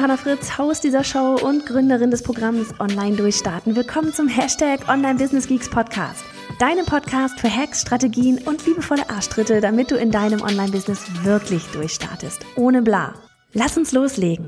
Johanna Fritz, Haus dieser Show und Gründerin des Programms Online Durchstarten. Willkommen zum Hashtag Online Business Geeks Podcast. Deinem Podcast für Hacks, Strategien und liebevolle Arschtritte, damit du in deinem Online-Business wirklich durchstartest. Ohne bla. Lass uns loslegen.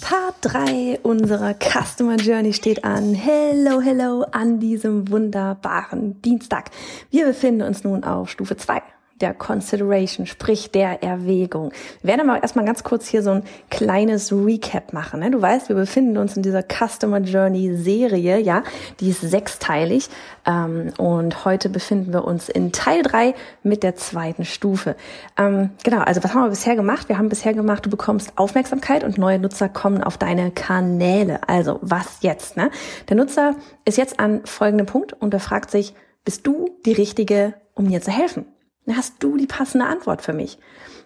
Part 3 unserer Customer Journey steht an. Hello, hello an diesem wunderbaren Dienstag. Wir befinden uns nun auf Stufe 2 der Consideration, sprich der Erwägung. Wir werden aber erstmal ganz kurz hier so ein kleines Recap machen. Ne? Du weißt, wir befinden uns in dieser Customer Journey Serie, ja, die ist sechsteilig. Ähm, und heute befinden wir uns in Teil drei mit der zweiten Stufe. Ähm, genau, also was haben wir bisher gemacht? Wir haben bisher gemacht, du bekommst Aufmerksamkeit und neue Nutzer kommen auf deine Kanäle. Also was jetzt? Ne? Der Nutzer ist jetzt an folgendem Punkt und er fragt sich, bist du die Richtige, um mir zu helfen? Hast du die passende Antwort für mich.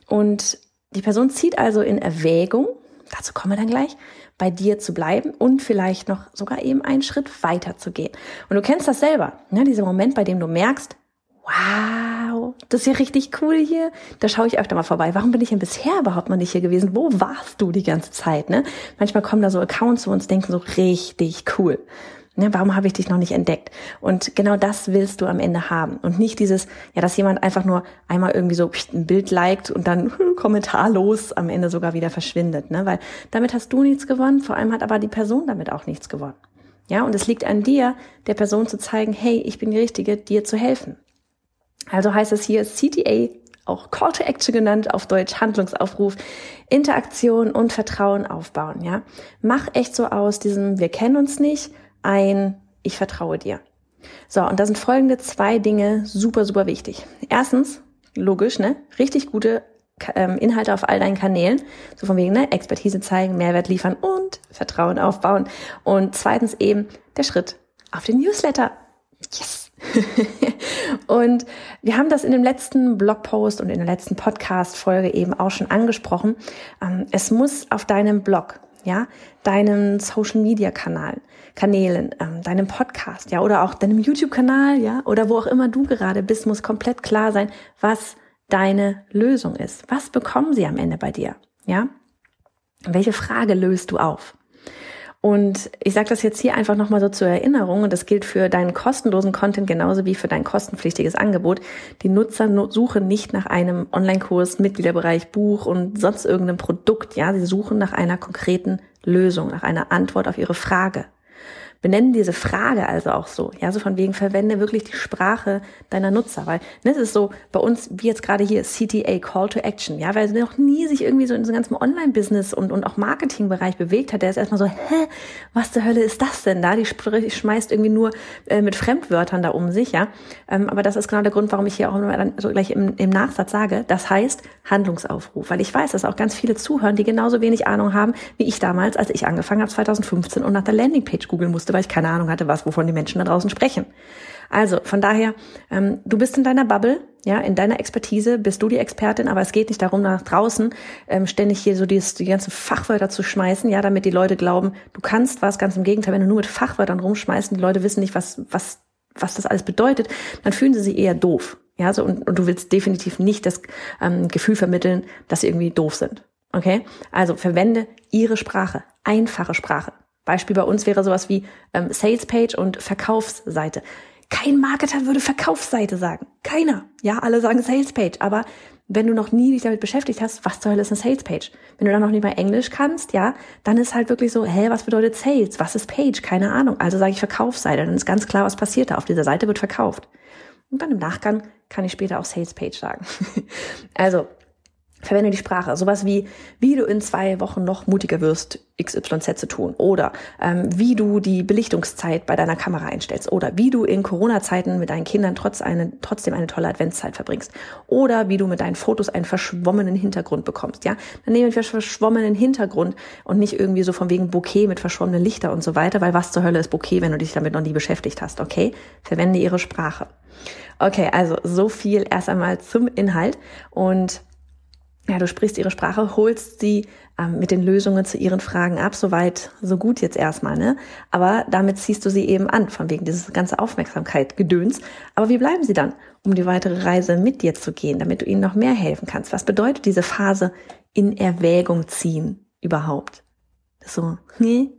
Und die Person zieht also in Erwägung, dazu kommen wir dann gleich, bei dir zu bleiben und vielleicht noch sogar eben einen Schritt weiter zu gehen. Und du kennst das selber, ne? dieser Moment, bei dem du merkst, wow, das ist ja richtig cool hier. Da schaue ich öfter mal vorbei. Warum bin ich denn bisher überhaupt noch nicht hier gewesen? Wo warst du die ganze Zeit? Ne? Manchmal kommen da so Accounts zu uns, denken so richtig cool. Ne, warum habe ich dich noch nicht entdeckt? Und genau das willst du am Ende haben. Und nicht dieses, ja, dass jemand einfach nur einmal irgendwie so ein Bild liked und dann kommentarlos am Ende sogar wieder verschwindet. Ne? Weil damit hast du nichts gewonnen, vor allem hat aber die Person damit auch nichts gewonnen. Ja, und es liegt an dir, der Person zu zeigen, hey, ich bin die Richtige, dir zu helfen. Also heißt es hier CTA, auch Call to Action genannt, auf Deutsch Handlungsaufruf, Interaktion und Vertrauen aufbauen, ja. Mach echt so aus diesem, wir kennen uns nicht, ein Ich vertraue dir. So, und da sind folgende zwei Dinge super, super wichtig. Erstens, logisch, ne? Richtig gute ähm, Inhalte auf all deinen Kanälen. So von wegen, ne? Expertise zeigen, Mehrwert liefern und Vertrauen aufbauen. Und zweitens eben der Schritt auf den Newsletter. Yes! und wir haben das in dem letzten Blogpost und in der letzten Podcast-Folge eben auch schon angesprochen. Ähm, es muss auf deinem Blog ja, deinen Social Media Kanal, Kanälen, ähm, deinem Podcast, ja, oder auch deinem YouTube Kanal, ja, oder wo auch immer du gerade bist, muss komplett klar sein, was deine Lösung ist. Was bekommen sie am Ende bei dir, ja? Welche Frage löst du auf? Und ich sage das jetzt hier einfach nochmal so zur Erinnerung, und das gilt für deinen kostenlosen Content genauso wie für dein kostenpflichtiges Angebot. Die Nutzer suchen nicht nach einem Online-Kurs, Mitgliederbereich, Buch und sonst irgendeinem Produkt. Ja, sie suchen nach einer konkreten Lösung, nach einer Antwort auf ihre Frage benennen diese Frage also auch so. Ja, so von wegen verwende wirklich die Sprache deiner Nutzer, weil ne, es ist so bei uns, wie jetzt gerade hier CTA, Call to Action, ja, weil er noch nie sich irgendwie so in einem ganzen Online-Business und, und auch Marketingbereich bewegt hat, der ist erstmal so, hä, was zur Hölle ist das denn da? Die schmeißt irgendwie nur äh, mit Fremdwörtern da um sich, ja. Ähm, aber das ist genau der Grund, warum ich hier auch dann so gleich im, im Nachsatz sage, das heißt Handlungsaufruf, weil ich weiß, dass auch ganz viele zuhören, die genauso wenig Ahnung haben wie ich damals, als ich angefangen habe 2015 und nach der Landingpage googeln musste, weil ich keine Ahnung hatte, was, wovon die Menschen da draußen sprechen. Also von daher, ähm, du bist in deiner Bubble, ja, in deiner Expertise bist du die Expertin, aber es geht nicht darum, nach draußen ähm, ständig hier so die, die ganzen Fachwörter zu schmeißen, ja, damit die Leute glauben, du kannst was. Ganz im Gegenteil, wenn du nur mit Fachwörtern rumschmeißt die Leute wissen nicht, was was was das alles bedeutet, dann fühlen sie sich eher doof. Ja, so und, und du willst definitiv nicht das ähm, Gefühl vermitteln, dass sie irgendwie doof sind. Okay? Also verwende ihre Sprache, einfache Sprache. Beispiel bei uns wäre sowas wie ähm, Salespage und Verkaufsseite. Kein Marketer würde Verkaufsseite sagen. Keiner. Ja, alle sagen Salespage. Aber wenn du noch nie dich damit beschäftigt hast, was zur Hölle ist eine Salespage? Wenn du dann noch nicht mal Englisch kannst, ja, dann ist halt wirklich so, hä, was bedeutet Sales? Was ist Page? Keine Ahnung. Also sage ich Verkaufsseite. Dann ist ganz klar, was passiert da. Auf dieser Seite wird verkauft. Und dann im Nachgang kann ich später auch Salespage sagen. also Verwende die Sprache. Sowas wie, wie du in zwei Wochen noch mutiger wirst, XYZ zu tun. Oder ähm, wie du die Belichtungszeit bei deiner Kamera einstellst. Oder wie du in Corona-Zeiten mit deinen Kindern trotz eine, trotzdem eine tolle Adventszeit verbringst. Oder wie du mit deinen Fotos einen verschwommenen Hintergrund bekommst. Ja, Dann nehmen wir verschwommenen Hintergrund und nicht irgendwie so von wegen Bouquet mit verschwommenen Lichter und so weiter, weil was zur Hölle ist Bouquet, wenn du dich damit noch nie beschäftigt hast. Okay? Verwende ihre Sprache. Okay, also so viel erst einmal zum Inhalt und ja, du sprichst ihre Sprache, holst sie ähm, mit den Lösungen zu ihren Fragen ab, soweit, so gut jetzt erstmal, ne? Aber damit ziehst du sie eben an, von wegen dieses ganze Aufmerksamkeit, Gedöns. Aber wie bleiben sie dann, um die weitere Reise mit dir zu gehen, damit du ihnen noch mehr helfen kannst? Was bedeutet diese Phase in Erwägung ziehen überhaupt? So, nee,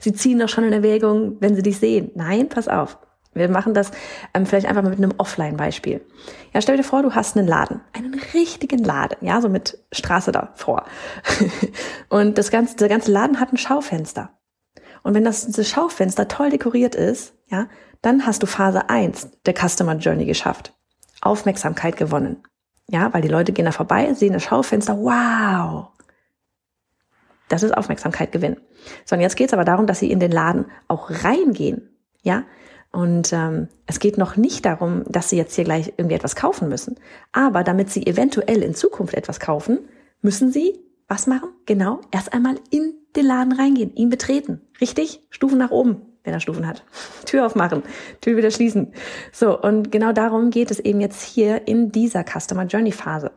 sie ziehen doch schon in Erwägung, wenn sie dich sehen. Nein, pass auf. Wir machen das ähm, vielleicht einfach mal mit einem Offline-Beispiel. Ja, stell dir vor, du hast einen Laden, einen richtigen Laden, ja, so mit Straße davor. und das ganze, der ganze Laden hat ein Schaufenster. Und wenn das, das Schaufenster toll dekoriert ist, ja, dann hast du Phase 1 der Customer Journey geschafft. Aufmerksamkeit gewonnen. Ja, weil die Leute gehen da vorbei, sehen das Schaufenster, wow. Das ist Aufmerksamkeit gewinnen. So, und jetzt geht's aber darum, dass sie in den Laden auch reingehen. Ja, und ähm, es geht noch nicht darum, dass Sie jetzt hier gleich irgendwie etwas kaufen müssen. Aber damit Sie eventuell in Zukunft etwas kaufen, müssen Sie was machen? Genau, erst einmal in den Laden reingehen, ihn betreten. Richtig? Stufen nach oben, wenn er Stufen hat. Tür aufmachen, Tür wieder schließen. So, und genau darum geht es eben jetzt hier in dieser Customer Journey Phase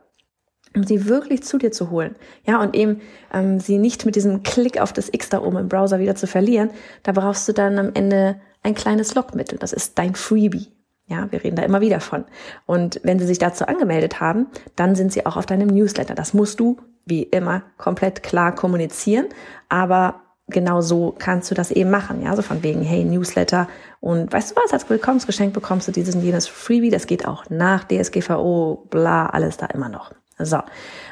um sie wirklich zu dir zu holen. Ja, und eben ähm, sie nicht mit diesem Klick auf das X da oben im Browser wieder zu verlieren. Da brauchst du dann am Ende ein kleines Lockmittel. Das ist dein Freebie. Ja, wir reden da immer wieder von. Und wenn sie sich dazu angemeldet haben, dann sind sie auch auf deinem Newsletter. Das musst du, wie immer, komplett klar kommunizieren. Aber genau so kannst du das eben machen. Ja, so von wegen, hey, Newsletter. Und weißt du was, als Willkommensgeschenk bekommst du dieses und jenes Freebie. Das geht auch nach DSGVO, bla, alles da immer noch. So,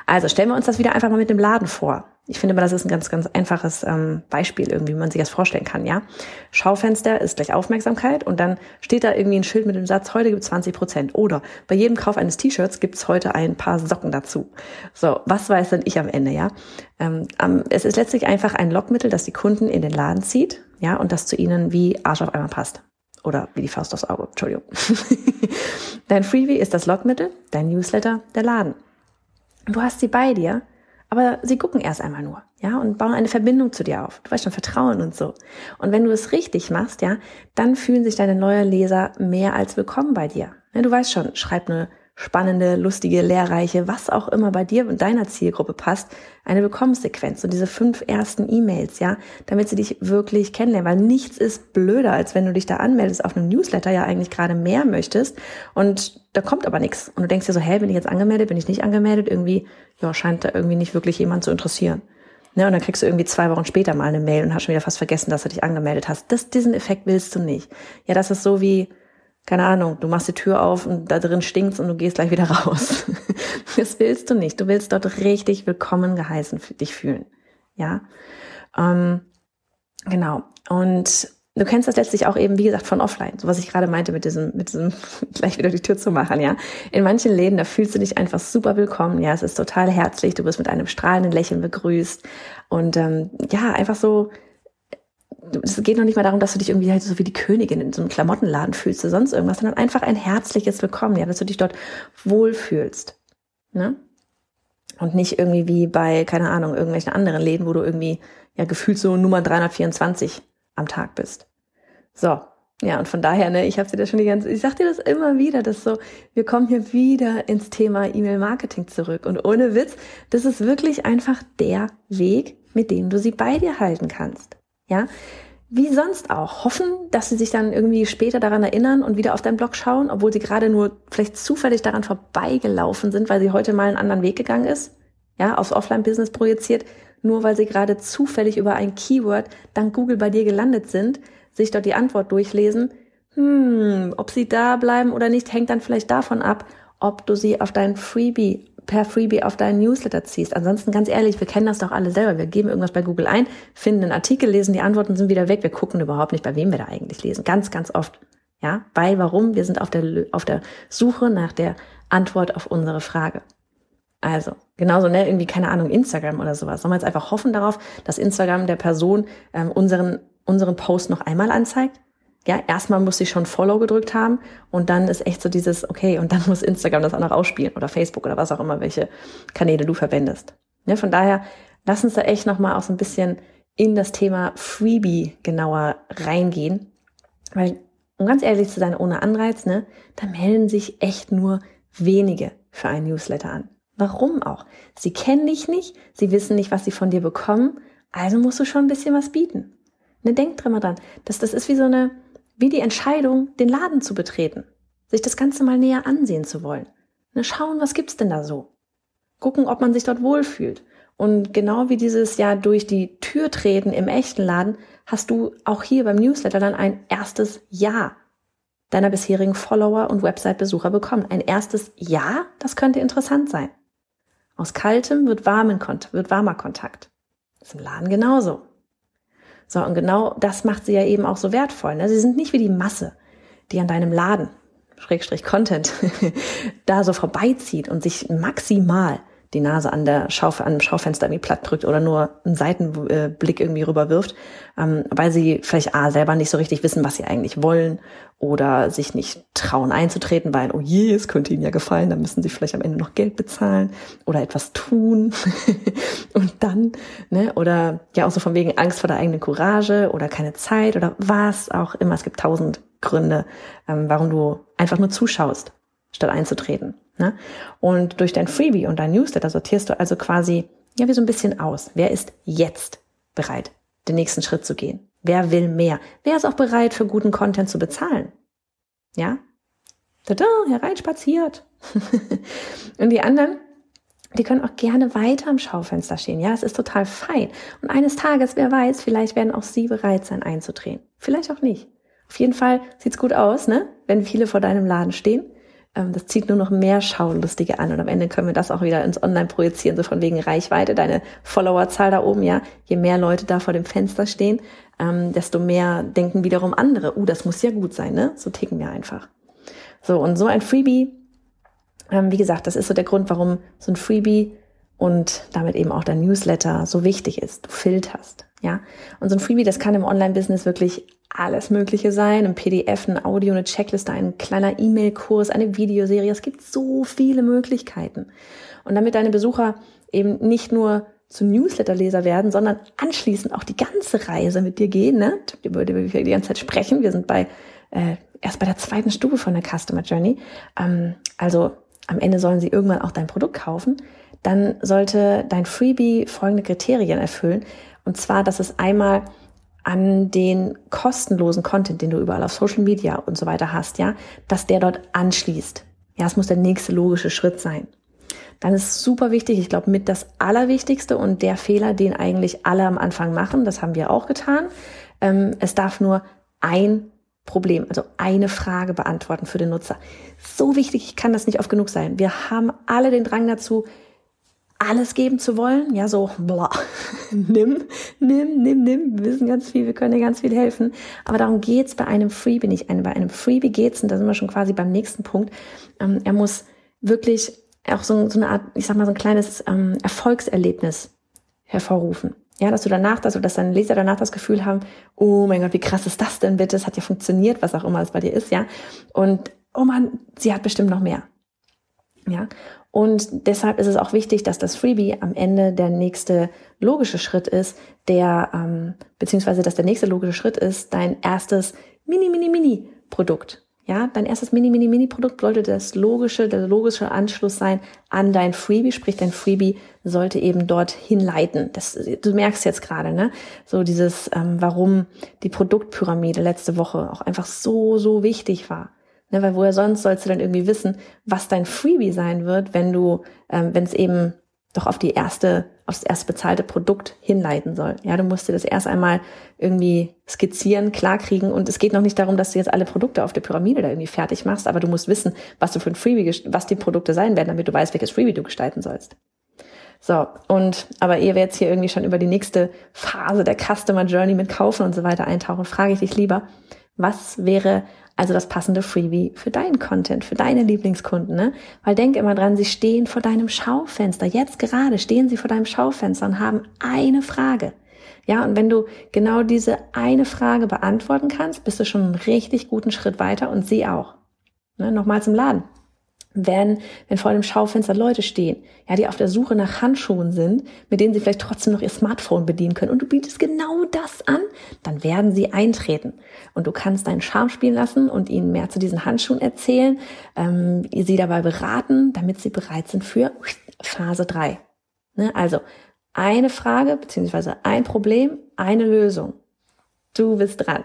also stellen wir uns das wieder einfach mal mit dem Laden vor. Ich finde mal, das ist ein ganz, ganz einfaches ähm, Beispiel irgendwie, wie man sich das vorstellen kann, ja. Schaufenster ist gleich Aufmerksamkeit und dann steht da irgendwie ein Schild mit dem Satz, heute gibt es 20 Prozent. Oder bei jedem Kauf eines T-Shirts gibt es heute ein paar Socken dazu. So, was weiß denn ich am Ende, ja? Ähm, es ist letztlich einfach ein Lockmittel, das die Kunden in den Laden zieht, ja, und das zu ihnen wie Arsch auf einmal passt. Oder wie die Faust aufs Auge, Entschuldigung. dein Freebie ist das Lockmittel, dein Newsletter, der Laden. Du hast sie bei dir, aber sie gucken erst einmal nur, ja, und bauen eine Verbindung zu dir auf. Du weißt schon, Vertrauen und so. Und wenn du es richtig machst, ja, dann fühlen sich deine neuen Leser mehr als willkommen bei dir. Ja, du weißt schon, schreib eine spannende, lustige, lehrreiche, was auch immer bei dir und deiner Zielgruppe passt, eine Willkommenssequenz und diese fünf ersten E-Mails, ja, damit sie dich wirklich kennenlernen, weil nichts ist blöder, als wenn du dich da anmeldest auf einem Newsletter, ja eigentlich gerade mehr möchtest und da kommt aber nichts und du denkst dir so, hä, bin ich jetzt angemeldet, bin ich nicht angemeldet, irgendwie, ja, scheint da irgendwie nicht wirklich jemand zu interessieren. Ne, und dann kriegst du irgendwie zwei Wochen später mal eine Mail und hast schon wieder fast vergessen, dass du dich angemeldet hast. Das, diesen Effekt willst du nicht. Ja, das ist so wie, keine Ahnung, du machst die Tür auf und da drin stinkt's und du gehst gleich wieder raus. das willst du nicht. Du willst dort richtig willkommen geheißen dich fühlen. Ja, ähm, genau. Und du kennst das letztlich auch eben, wie gesagt, von offline. So was ich gerade meinte mit diesem, mit diesem gleich wieder die Tür zu machen, ja. In manchen Läden, da fühlst du dich einfach super willkommen. Ja, es ist total herzlich. Du wirst mit einem strahlenden Lächeln begrüßt und ähm, ja, einfach so es geht noch nicht mal darum, dass du dich irgendwie halt so wie die Königin in so einem Klamottenladen fühlst oder sonst irgendwas, sondern einfach ein herzliches Willkommen, ja, dass du dich dort wohlfühlst. Ne? Und nicht irgendwie wie bei, keine Ahnung, irgendwelchen anderen Läden, wo du irgendwie ja gefühlt so Nummer 324 am Tag bist. So, ja, und von daher, ne, ich habe dir das schon die ganze, ich sag dir das immer wieder, dass so, wir kommen hier wieder ins Thema E-Mail-Marketing zurück. Und ohne Witz, das ist wirklich einfach der Weg, mit dem du sie bei dir halten kannst. Ja, wie sonst auch. Hoffen, dass sie sich dann irgendwie später daran erinnern und wieder auf deinen Blog schauen, obwohl sie gerade nur vielleicht zufällig daran vorbeigelaufen sind, weil sie heute mal einen anderen Weg gegangen ist. Ja, aufs Offline-Business projiziert, nur weil sie gerade zufällig über ein Keyword dank Google bei dir gelandet sind, sich dort die Antwort durchlesen. Hm, ob sie da bleiben oder nicht, hängt dann vielleicht davon ab, ob du sie auf dein Freebie per Freebie auf deinen Newsletter ziehst. Ansonsten ganz ehrlich, wir kennen das doch alle selber. Wir geben irgendwas bei Google ein, finden einen Artikel, lesen die Antworten, sind wieder weg. Wir gucken überhaupt nicht, bei wem wir da eigentlich lesen. Ganz, ganz oft. Ja, weil warum? Wir sind auf der, auf der Suche nach der Antwort auf unsere Frage. Also, genauso, ne, irgendwie, keine Ahnung, Instagram oder sowas. Sollen wir jetzt einfach hoffen darauf, dass Instagram der Person ähm, unseren, unseren Post noch einmal anzeigt? Ja, erstmal muss sie schon Follow gedrückt haben und dann ist echt so dieses, okay, und dann muss Instagram das auch noch ausspielen oder Facebook oder was auch immer, welche Kanäle du verwendest. Ja, von daher, lass uns da echt nochmal auch so ein bisschen in das Thema Freebie genauer reingehen, weil, um ganz ehrlich zu sein, ohne Anreiz, ne, da melden sich echt nur wenige für einen Newsletter an. Warum auch? Sie kennen dich nicht, sie wissen nicht, was sie von dir bekommen, also musst du schon ein bisschen was bieten. Ne, denk dran dran, dass das ist wie so eine, wie die Entscheidung, den Laden zu betreten, sich das Ganze mal näher ansehen zu wollen. Ne, schauen, was gibt's denn da so? Gucken, ob man sich dort wohlfühlt. Und genau wie dieses Jahr durch die Tür treten im echten Laden, hast du auch hier beim Newsletter dann ein erstes Ja deiner bisherigen Follower und Website-Besucher bekommen. Ein erstes Ja, das könnte interessant sein. Aus kaltem wird, warmen, wird warmer Kontakt. Das ist im Laden genauso. So, und genau das macht sie ja eben auch so wertvoll. Ne? Sie sind nicht wie die Masse, die an deinem Laden, Schrägstrich Content, da so vorbeizieht und sich maximal die Nase an der Schauf an dem Schaufenster irgendwie platt drückt oder nur einen Seitenblick irgendwie rüberwirft, ähm, weil sie vielleicht A, selber nicht so richtig wissen, was sie eigentlich wollen oder sich nicht trauen einzutreten, weil, oh je, es könnte ihnen ja gefallen, dann müssen sie vielleicht am Ende noch Geld bezahlen oder etwas tun und dann, ne, oder ja auch so von wegen Angst vor der eigenen Courage oder keine Zeit oder was auch immer. Es gibt tausend Gründe, ähm, warum du einfach nur zuschaust, statt einzutreten. Ne? Und durch dein Freebie und dein Newsletter sortierst du also quasi ja wie so ein bisschen aus. Wer ist jetzt bereit, den nächsten Schritt zu gehen? Wer will mehr? Wer ist auch bereit, für guten Content zu bezahlen? Ja? Tada, hereinspaziert. und die anderen, die können auch gerne weiter am Schaufenster stehen. Ja, es ist total fein. Und eines Tages, wer weiß, vielleicht werden auch sie bereit sein, einzudrehen. Vielleicht auch nicht. Auf jeden Fall sieht's gut aus, ne? Wenn viele vor deinem Laden stehen das zieht nur noch mehr Schaulustige an und am Ende können wir das auch wieder ins Online projizieren, so von wegen Reichweite, deine Followerzahl da oben, ja. Je mehr Leute da vor dem Fenster stehen, ähm, desto mehr denken wiederum andere, uh, das muss ja gut sein, ne? So ticken wir einfach. So, und so ein Freebie, ähm, wie gesagt, das ist so der Grund, warum so ein Freebie und damit eben auch dein Newsletter so wichtig ist. Du filterst, ja. Und so ein Freebie, das kann im Online-Business wirklich alles Mögliche sein. Ein PDF, ein Audio, eine Checkliste, ein kleiner E-Mail-Kurs, eine Videoserie. Es gibt so viele Möglichkeiten. Und damit deine Besucher eben nicht nur zu Newsletter-Leser werden, sondern anschließend auch die ganze Reise mit dir gehen, ne? über die wir die ganze Zeit sprechen. Wir sind bei äh, erst bei der zweiten Stufe von der Customer Journey. Ähm, also am Ende sollen sie irgendwann auch dein Produkt kaufen. Dann sollte dein Freebie folgende Kriterien erfüllen. Und zwar, dass es einmal an den kostenlosen Content, den du überall auf Social Media und so weiter hast, ja, dass der dort anschließt. Ja, es muss der nächste logische Schritt sein. Dann ist super wichtig, ich glaube, mit das Allerwichtigste und der Fehler, den eigentlich alle am Anfang machen, das haben wir auch getan. Ähm, es darf nur ein Problem, also eine Frage beantworten für den Nutzer. So wichtig, ich kann das nicht oft genug sein. Wir haben alle den Drang dazu, alles geben zu wollen. Ja, so, bla, nimm, nimm, nimm, nimm. Wir wissen ganz viel, wir können dir ganz viel helfen. Aber darum geht's bei einem Freebie nicht. Bei einem Freebie geht's, und da sind wir schon quasi beim nächsten Punkt, ähm, er muss wirklich auch so, so, eine Art, ich sag mal, so ein kleines ähm, Erfolgserlebnis hervorrufen. Ja, dass du danach, dass, dass deine Leser danach das Gefühl haben, oh mein Gott, wie krass ist das denn bitte? Es hat ja funktioniert, was auch immer es bei dir ist, ja. Und, oh man, sie hat bestimmt noch mehr. Ja, und deshalb ist es auch wichtig, dass das Freebie am Ende der nächste logische Schritt ist, der, ähm, beziehungsweise dass der nächste logische Schritt ist, dein erstes Mini, Mini, Mini Produkt. Ja, dein erstes Mini, Mini, Mini Produkt sollte das logische, der logische Anschluss sein an dein Freebie, sprich dein Freebie sollte eben dorthin leiten. Das, du merkst jetzt gerade, ne, so dieses, ähm, warum die Produktpyramide letzte Woche auch einfach so, so wichtig war. Ne, weil woher sonst sollst du dann irgendwie wissen, was dein Freebie sein wird, wenn du, ähm, wenn es eben doch auf die erste, auf das erste bezahlte Produkt hinleiten soll. Ja, du musst dir das erst einmal irgendwie skizzieren, klarkriegen und es geht noch nicht darum, dass du jetzt alle Produkte auf der Pyramide da irgendwie fertig machst, aber du musst wissen, was du für ein Freebie, was die Produkte sein werden, damit du weißt, welches Freebie du gestalten sollst. So, und aber ehe wir jetzt hier irgendwie schon über die nächste Phase der Customer Journey mit Kaufen und so weiter eintauchen, frage ich dich lieber, was wäre also das passende Freebie für deinen Content, für deine Lieblingskunden, ne? Weil denk immer dran, sie stehen vor deinem Schaufenster. Jetzt gerade stehen sie vor deinem Schaufenster und haben eine Frage. Ja, und wenn du genau diese eine Frage beantworten kannst, bist du schon einen richtig guten Schritt weiter und sie auch. Ne? Nochmal zum Laden wenn, wenn vor dem Schaufenster Leute stehen, ja, die auf der Suche nach Handschuhen sind, mit denen sie vielleicht trotzdem noch ihr Smartphone bedienen können und du bietest genau das an, dann werden sie eintreten. Und du kannst deinen Charme spielen lassen und ihnen mehr zu diesen Handschuhen erzählen, ähm, sie dabei beraten, damit sie bereit sind für Phase 3. Ne? Also eine Frage beziehungsweise ein Problem, eine Lösung. Du bist dran.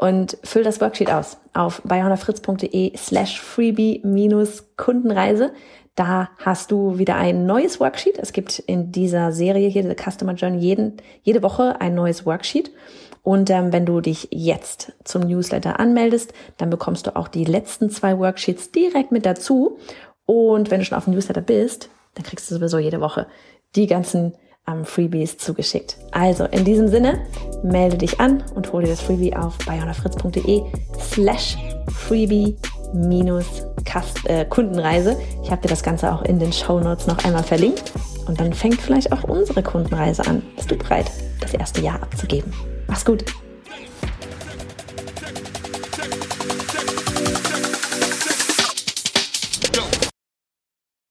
Und füll das Worksheet aus auf bayonafritz.de slash freebie minus Kundenreise. Da hast du wieder ein neues Worksheet. Es gibt in dieser Serie hier, der Customer Journey, jeden, jede Woche ein neues Worksheet. Und ähm, wenn du dich jetzt zum Newsletter anmeldest, dann bekommst du auch die letzten zwei Worksheets direkt mit dazu. Und wenn du schon auf dem Newsletter bist, dann kriegst du sowieso jede Woche die ganzen ähm, Freebies zugeschickt. Also in diesem Sinne, melde dich an und hole dir das Freebie auf bayonafritz.de slash freebie minus äh, Kundenreise. Ich habe dir das Ganze auch in den Show Notes noch einmal verlinkt. Und dann fängt vielleicht auch unsere Kundenreise an. Bist du bereit, das erste Jahr abzugeben? Mach's gut!